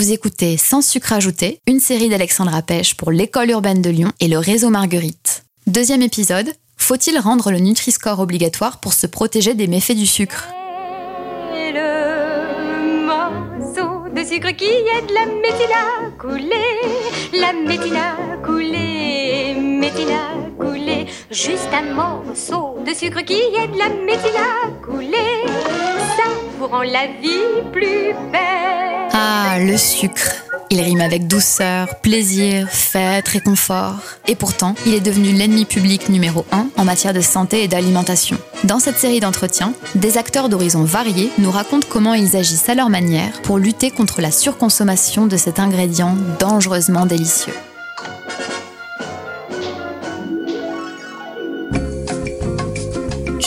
Vous écoutez Sans sucre ajouté, une série d'Alexandra Pêche pour l'école urbaine de Lyon et le réseau Marguerite. Deuxième épisode, faut-il rendre le Nutri-Score obligatoire pour se protéger des méfaits du sucre? Le morceau de sucre qui la de la ça vous rend la vie plus belle. Ah, le sucre. Il rime avec douceur, plaisir, fête, réconfort. Et pourtant, il est devenu l'ennemi public numéro un en matière de santé et d'alimentation. Dans cette série d'entretiens, des acteurs d'horizons variés nous racontent comment ils agissent à leur manière pour lutter contre la surconsommation de cet ingrédient dangereusement délicieux.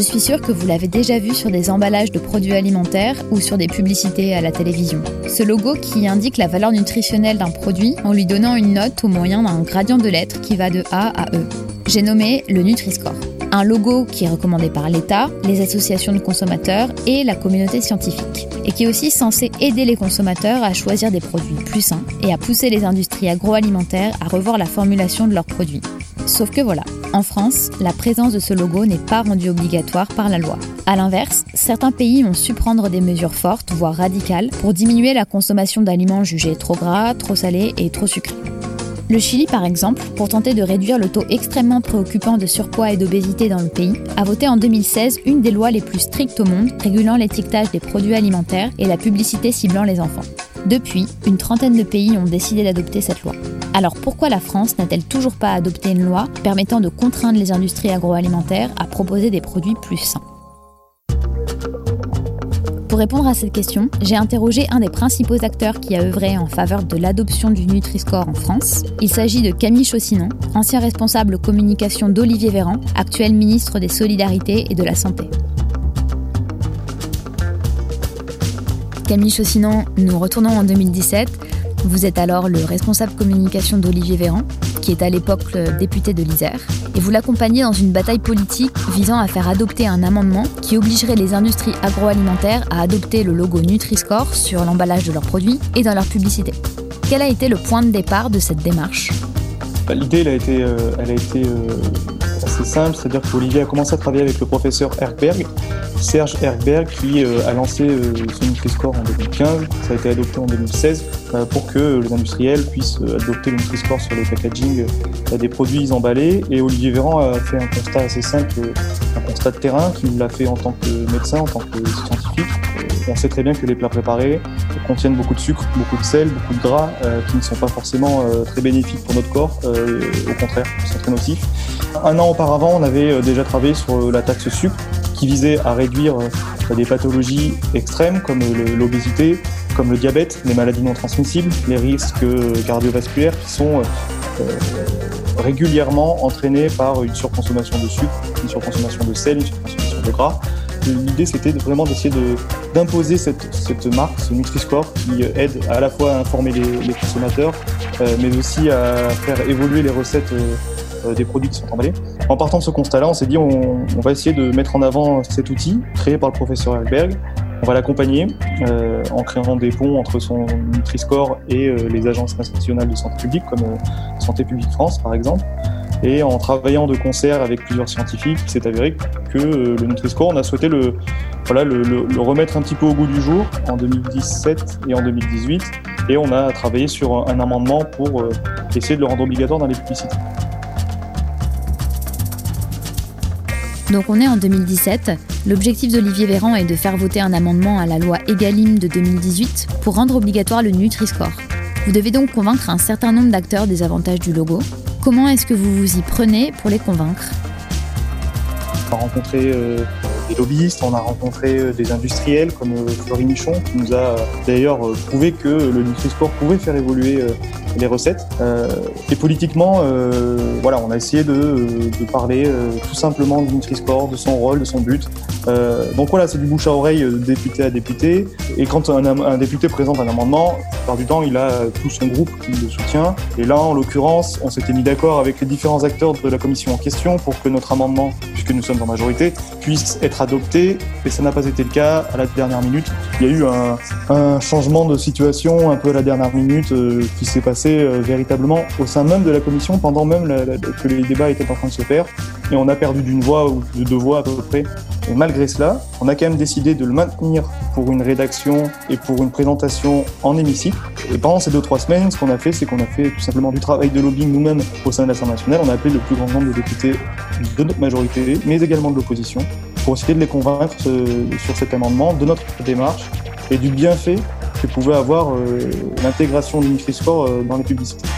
Je suis sûre que vous l'avez déjà vu sur des emballages de produits alimentaires ou sur des publicités à la télévision. Ce logo qui indique la valeur nutritionnelle d'un produit en lui donnant une note au moyen d'un gradient de lettres qui va de A à E. J'ai nommé le Nutri-Score. Un logo qui est recommandé par l'État, les associations de consommateurs et la communauté scientifique. Et qui est aussi censé aider les consommateurs à choisir des produits plus sains et à pousser les industries agroalimentaires à revoir la formulation de leurs produits. Sauf que voilà, en France, la présence de ce logo n'est pas rendue obligatoire par la loi. A l'inverse, certains pays ont su prendre des mesures fortes, voire radicales, pour diminuer la consommation d'aliments jugés trop gras, trop salés et trop sucrés. Le Chili, par exemple, pour tenter de réduire le taux extrêmement préoccupant de surpoids et d'obésité dans le pays, a voté en 2016 une des lois les plus strictes au monde régulant l'étiquetage des produits alimentaires et la publicité ciblant les enfants. Depuis, une trentaine de pays ont décidé d'adopter cette loi. Alors pourquoi la France n'a-t-elle toujours pas adopté une loi permettant de contraindre les industries agroalimentaires à proposer des produits plus sains? Pour répondre à cette question, j'ai interrogé un des principaux acteurs qui a œuvré en faveur de l'adoption du Nutri-Score en France. Il s'agit de Camille Chaussinon, ancien responsable communication d'Olivier Véran, actuel ministre des Solidarités et de la Santé. Camille Chaussinon, nous retournons en 2017 vous êtes alors le responsable communication d'Olivier Véran, qui est à l'époque député de l'Isère, et vous l'accompagnez dans une bataille politique visant à faire adopter un amendement qui obligerait les industries agroalimentaires à adopter le logo Nutri-Score sur l'emballage de leurs produits et dans leur publicité. Quel a été le point de départ de cette démarche? Bah, L'idée, elle a été, euh, elle a été euh, assez simple, c'est-à-dire qu'Olivier a commencé à travailler avec le professeur Erberg, Serge Erberg, qui euh, a lancé ce Nutri-Score en 2015, ça a été adopté en 2016, pour que les industriels puissent adopter le Nutri-Score sur les packaging des produits emballés. Et Olivier Véran a fait un constat assez simple, un constat de terrain, qu'il l'a fait en tant que médecin, en tant que scientifique. On sait très bien que les plats préparés contiennent beaucoup de sucre, beaucoup de sel, beaucoup de gras, qui ne sont pas forcément très bénéfiques pour notre corps, au contraire, sont très nocifs. Un an auparavant, on avait déjà travaillé sur la taxe sucre, qui visait à réduire des pathologies extrêmes comme l'obésité, comme le diabète, les maladies non transmissibles, les risques cardiovasculaires qui sont régulièrement entraînés par une surconsommation de sucre, une surconsommation de sel, une surconsommation de gras. L'idée, c'était vraiment d'essayer d'imposer cette, cette, marque, ce Nutri-Score, qui aide à la fois à informer les, consommateurs, euh, mais aussi à faire évoluer les recettes euh, des produits qui sont emballés. En partant de ce constat-là, on s'est dit on, va essayer de mettre en avant cet outil créé par le professeur Elberg. On va l'accompagner euh, en créant des ponts entre son Nutri-Score et euh, les agences nationales de santé publique, comme euh, Santé publique France par exemple. Et en travaillant de concert avec plusieurs scientifiques, il s'est avéré que le Nutri-Score, on a souhaité le, voilà, le, remettre un petit peu au goût du jour en 2017 et en 2018. Et on a travaillé sur un amendement pour essayer de le rendre obligatoire dans les publicités. Donc on est en 2017. L'objectif d'Olivier Véran est de faire voter un amendement à la loi Egalim de 2018 pour rendre obligatoire le Nutri-Score. Vous devez donc convaincre un certain nombre d'acteurs des avantages du logo. Comment est-ce que vous vous y prenez pour les convaincre? On a rencontré euh, des lobbyistes, on a rencontré euh, des industriels comme euh, Michon qui nous a d'ailleurs prouvé que le Nutri-Score pouvait faire évoluer les recettes. Euh, et politiquement, euh, voilà, on a essayé de, de parler euh, tout simplement du Nutri-Score, de son rôle, de son but. donc voilà, c'est du bouche à oreille député à député. Et quand un, député présente un amendement, la plupart du temps, il a tout son groupe qui le soutient. Et là, en l'occurrence, on s'était mis d'accord avec les différents acteurs de la commission en question pour que notre amendement, puisque nous sommes en majorité, puisse être adopté, et ça n'a pas été le cas à la dernière minute. Il y a eu un, changement de situation un peu à la dernière minute euh, qui s'est passé euh, véritablement au sein même de la commission pendant même que les débats étaient en train de se faire, et on a perdu d'une voix ou de deux voix à peu près. Et malgré cela, on a quand même décidé de le maintenir pour une rédaction et pour une présentation en hémicycle. Et pendant ces deux trois semaines, ce qu'on a fait, c'est qu'on a fait tout simplement du travail de lobbying nous-mêmes au sein de l'Assemblée nationale. On a appelé le plus grand nombre de députés de notre majorité, mais également de l'opposition, pour essayer de les convaincre sur cet amendement, de notre démarche et du bienfait que pouvait avoir euh, l'intégration du Nutri-Score euh, dans les publicités.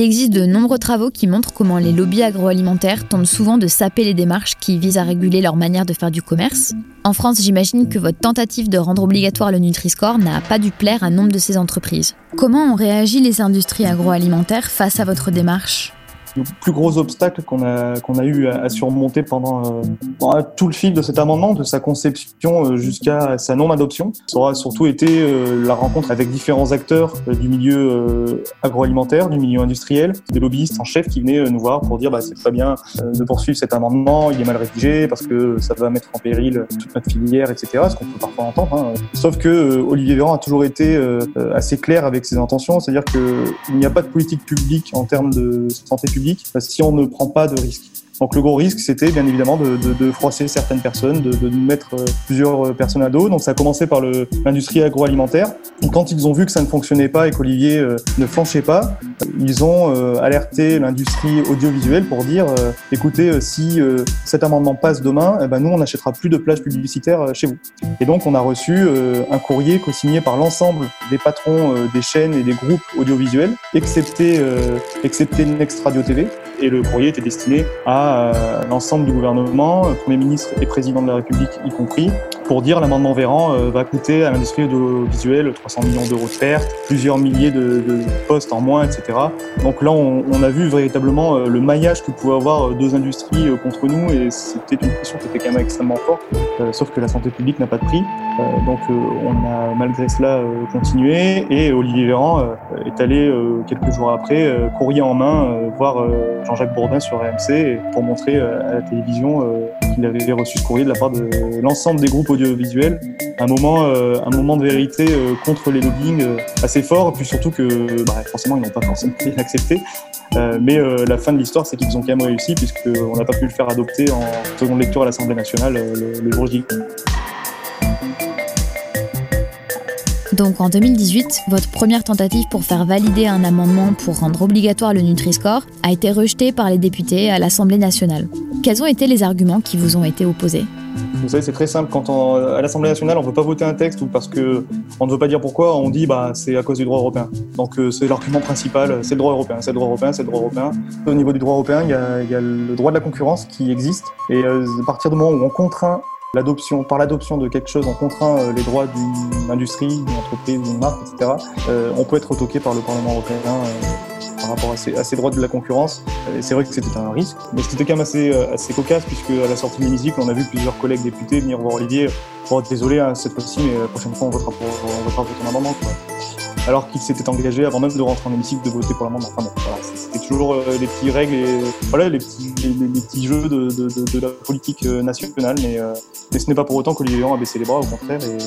Il existe de nombreux travaux qui montrent comment les lobbies agroalimentaires tentent souvent de saper les démarches qui visent à réguler leur manière de faire du commerce. En France, j'imagine que votre tentative de rendre obligatoire le Nutri-Score n'a pas dû plaire à nombre de ces entreprises. Comment ont réagi les industries agroalimentaires face à votre démarche? Le plus gros obstacle qu'on a, qu'on a eu à, surmonter pendant, euh, tout le fil de cet amendement, de sa conception euh, jusqu'à sa non-adoption, ça aura surtout été euh, la rencontre avec différents acteurs du milieu agroalimentaire, du milieu industriel, des lobbyistes en chef qui venaient nous voir pour dire bah, c'est pas bien de poursuivre cet amendement, il est mal rédigé parce que ça va mettre en péril toute notre filière, etc. Ce qu'on peut parfois entendre. Hein. Sauf que Olivier Véran a toujours été assez clair avec ses intentions, c'est-à-dire qu'il n'y a pas de politique publique en termes de santé publique si on ne prend pas de risques. Donc le gros risque, c'était bien évidemment de, de, de, froisser certaines personnes, de, de mettre euh, plusieurs euh, personnes à dos. Donc ça a commencé par l'industrie agroalimentaire. quand ils ont vu que ça ne fonctionnait pas et qu'Olivier euh, ne flanchait pas, ils ont alerté l'industrie audiovisuelle pour dire écoutez, si cet amendement passe demain, eh ben nous on n'achètera plus de plages publicitaires chez vous. Et donc on a reçu un courrier co-signé par l'ensemble des patrons des chaînes et des groupes audiovisuels, excepté excepté Next Radio TV. Et le courrier était destiné à euh, l'ensemble du gouvernement, euh, Premier ministre et Président de la République y compris, pour dire l'amendement Véran euh, va coûter à l'industrie audiovisuelle 300 millions d'euros de pertes, plusieurs milliers de, postes en moins, etc. Donc là, on, on a vu véritablement le maillage que pouvaient avoir deux industries contre nous et c'était une pression qui était quand même extrêmement forte, sauf que la santé publique n'a pas de prix. donc on a malgré cela continué et Olivier Véran est allé quelques jours après, courrier en main, voir Jean-Jacques Bourdin sur RMC pour montrer euh, à la télévision euh, qu'il avait reçu ce courrier de la part de l'ensemble des groupes audiovisuels. Un moment, euh, de vérité contre les lobbying assez fort, puis surtout que bah, forcément ils n'ont pas forcément accepté. mais la fin de l'histoire, c'est qu'ils ont quand même réussi, puisqu'on n'a pas pu le faire adopter en seconde lecture à l'Assemblée nationale le, le jour J. Donc en 2018, votre première tentative pour faire valider un amendement pour rendre obligatoire le Nutri-Score a été rejetée par les députés à l'Assemblée nationale. Quels ont été les arguments qui vous ont été opposés? Vous savez, c'est très simple. Quand à l'Assemblée nationale, on ne veut pas voter un texte ou parce que on ne veut pas dire pourquoi, on dit bah c'est à cause du droit européen. Donc euh, c'est l'argument principal, c'est le droit européen, c'est le droit européen, c'est le droit européen. Au niveau du droit européen, il y a, il y a le droit de la concurrence qui existe et euh, à partir du moment où on contraint L'adoption, par l'adoption de quelque chose, on contraint euh, les droits d'une industrie, d'une entreprise, d'une marque, etc. Euh, on peut être retoqué par le Parlement européen euh, par rapport à ces, droits de la concurrence. C'est vrai que c'était un risque, mais c'était quand même assez, assez cocasse puisque à la sortie de l'hémicycle, on a vu plusieurs collègues députés venir voir Olivier. Bon, désolé hein, cette fois-ci, mais la prochaine fois on votera pour, on votera pour ton amendement. Alors qu'il s'était engagé avant même de rentrer en hémicycle de voter pour l'amendement. Enfin c'était toujours les petites règles et voilà les petits, jeux de, la politique nationale, mais mais ce n'est pas pour autant qu'Olivier Véran a baissé les bras, au contraire, et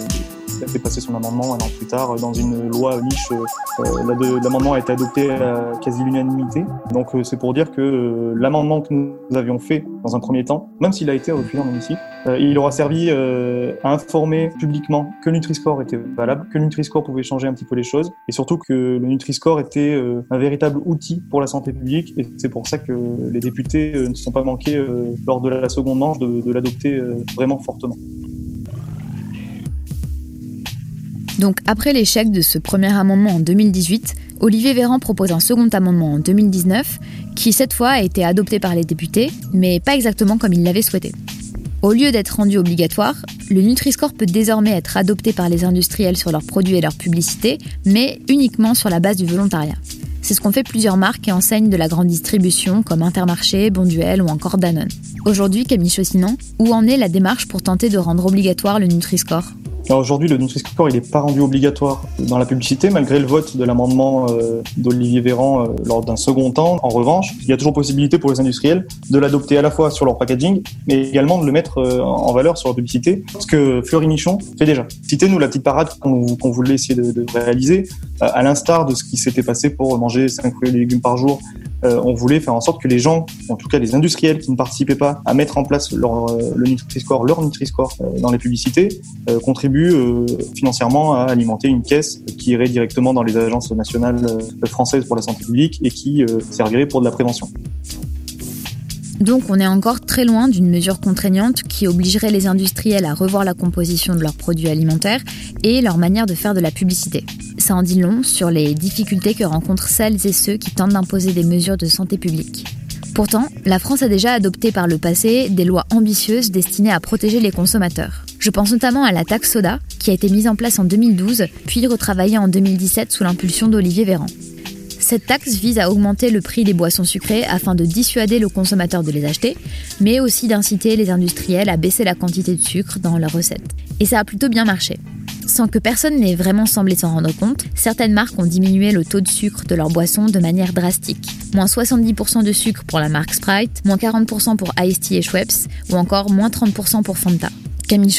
il a fait passer son amendement un an plus tard dans une loi niche. Euh, l'amendement a été adopté à quasi l'unanimité. Donc euh, c'est pour dire que euh, l'amendement que nous avions fait dans un premier temps, même s'il a été refusé en hémicycle, euh, il aura servi euh, à informer publiquement que Nutri-Score était valable, que le Nutri-Score pouvait changer un petit peu les choses, et surtout que le Nutri-Score était euh, un véritable outil pour la santé publique, et c'est pour ça que les députés ne se sont pas manqués lors de la seconde manche de, de l'adopter vraiment fortement. Donc après l'échec de ce premier amendement en 2018, Olivier Véran propose un second amendement en 2019 qui cette fois a été adopté par les députés, mais pas exactement comme il l'avait souhaité. Au lieu d'être rendu obligatoire, le Nutri-Score peut désormais être adopté par les industriels sur leurs produits et leurs publicités, mais uniquement sur la base du volontariat. C'est ce qu'ont fait plusieurs marques et enseignes de la grande distribution comme Intermarché, Bonduel ou encore Danone. Aujourd'hui, Camille Chaussinan, où en est la démarche pour tenter de rendre obligatoire le Nutri-Score? Aujourd'hui, le Nutri-Score, il n'est pas rendu obligatoire dans la publicité, malgré le vote de l'amendement euh, d'Olivier Véran euh, lors d'un second temps. En revanche, il y a toujours possibilité pour les industriels de l'adopter à la fois sur leur packaging, mais également de le mettre euh, en valeur sur leur publicité, ce que Fleury Michon fait déjà. Citez-nous la petite parade qu'on voulait essayer de, de réaliser, à l'instar de ce qui s'était passé pour manger 5 fruits et légumes par jour euh, on voulait faire en sorte que les gens, en tout cas les industriels qui ne participaient pas à mettre en place leur, euh, le Nutri-Score, leur Nutri-Score euh, dans les publicités, contribuent financièrement à alimenter une caisse qui irait directement dans les agences nationales françaises pour la santé publique et qui servirait pour de la prévention. Donc on est encore très loin d'une mesure contraignante qui obligerait les industriels à revoir la composition de leurs produits alimentaires et leur manière de faire de la publicité. Ça en dit long sur les difficultés que rencontrent celles et ceux qui tentent d'imposer des mesures de santé publique. Pourtant, la France a déjà adopté par le passé des lois ambitieuses destinées à protéger les consommateurs. Je pense notamment à la taxe soda, qui a été mise en place en 2012, puis retravaillée en 2017 sous l'impulsion d'Olivier Véran. Cette taxe vise à augmenter le prix des boissons sucrées afin de dissuader le consommateur de les acheter, mais aussi d'inciter les industriels à baisser la quantité de sucre dans leurs recettes. Et ça a plutôt bien marché. Sans que personne n'ait vraiment semblé s'en rendre compte, certaines marques ont diminué le taux de sucre de leurs boissons de manière drastique. Moins 70% de sucre pour la marque Sprite, moins 40% pour Ice Tea et Schweppes, ou encore moins 30% pour Fanta. Camille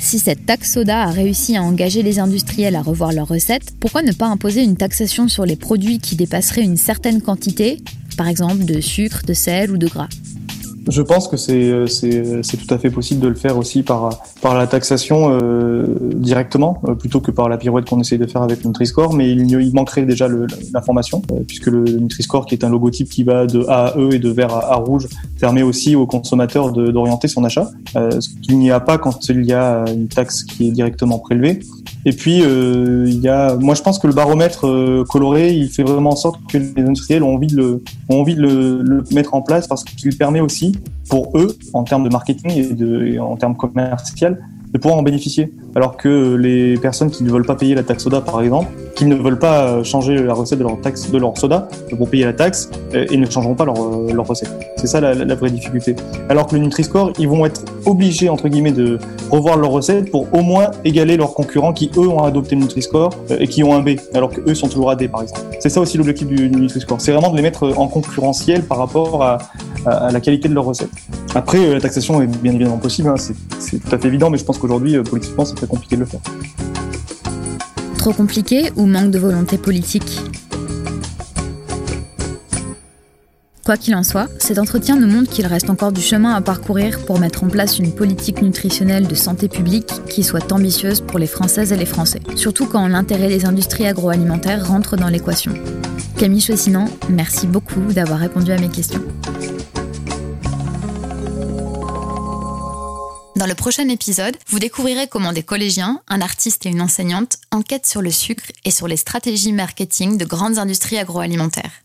si cette taxe soda a réussi à engager les industriels à revoir leurs recettes, pourquoi ne pas imposer une taxation sur les produits qui dépasseraient une certaine quantité, par exemple de sucre, de sel ou de gras? Je pense que c'est c'est tout à fait possible de le faire aussi par par la taxation euh, directement euh, plutôt que par la pirouette qu'on essaye de faire avec Nutri-Score, mais il, il manquerait déjà l'information euh, puisque le Nutri-Score qui est un logotype qui va de A à E et de vert à, à rouge permet aussi aux consommateurs d'orienter son achat, euh, ce qu'il n'y a pas quand il y a une taxe qui est directement prélevée. Et puis, euh, il y a, moi, je pense que le baromètre euh, coloré, il fait vraiment en sorte que les industriels ont envie de le, ont envie de le, le mettre en place parce qu'il permet aussi, pour eux, en termes de marketing et, en termes commercial, de pouvoir en bénéficier. Alors que les personnes qui ne veulent pas payer la taxe soda, par exemple, qui ne veulent pas changer la recette de leur taxe de leur soda, vont payer la taxe euh, et ne changeront pas leur, euh, recette. C'est ça la, vraie difficulté. Alors que le Nutri-Score, ils vont être obligés entre guillemets de revoir leur recette pour au moins égaler leurs concurrents qui eux ont adopté le Nutri-Score euh, et qui ont un B, alors que eux sont toujours à D par exemple. C'est ça aussi l'objectif du Nutri-Score, c'est vraiment de les mettre en concurrentiel par rapport à, à, la qualité de leur recette. Après, la taxation est bien évidemment possible, hein, c'est tout à fait évident, mais je pense qu'aujourd'hui politiquement c'est très compliqué de le faire. Trop compliqué ou manque de volonté politique? Quoi qu'il en soit, cet entretien nous montre qu'il reste encore du chemin à parcourir pour mettre en place une politique nutritionnelle de santé publique qui soit ambitieuse pour les Françaises et les Français, surtout quand l'intérêt des industries agroalimentaires rentre dans l'équation. Camille Chaussinan, merci beaucoup d'avoir répondu à mes questions. Dans le prochain épisode, vous découvrirez comment des collégiens, un artiste et une enseignante enquêtent sur le sucre et sur les stratégies marketing de grandes industries agroalimentaires.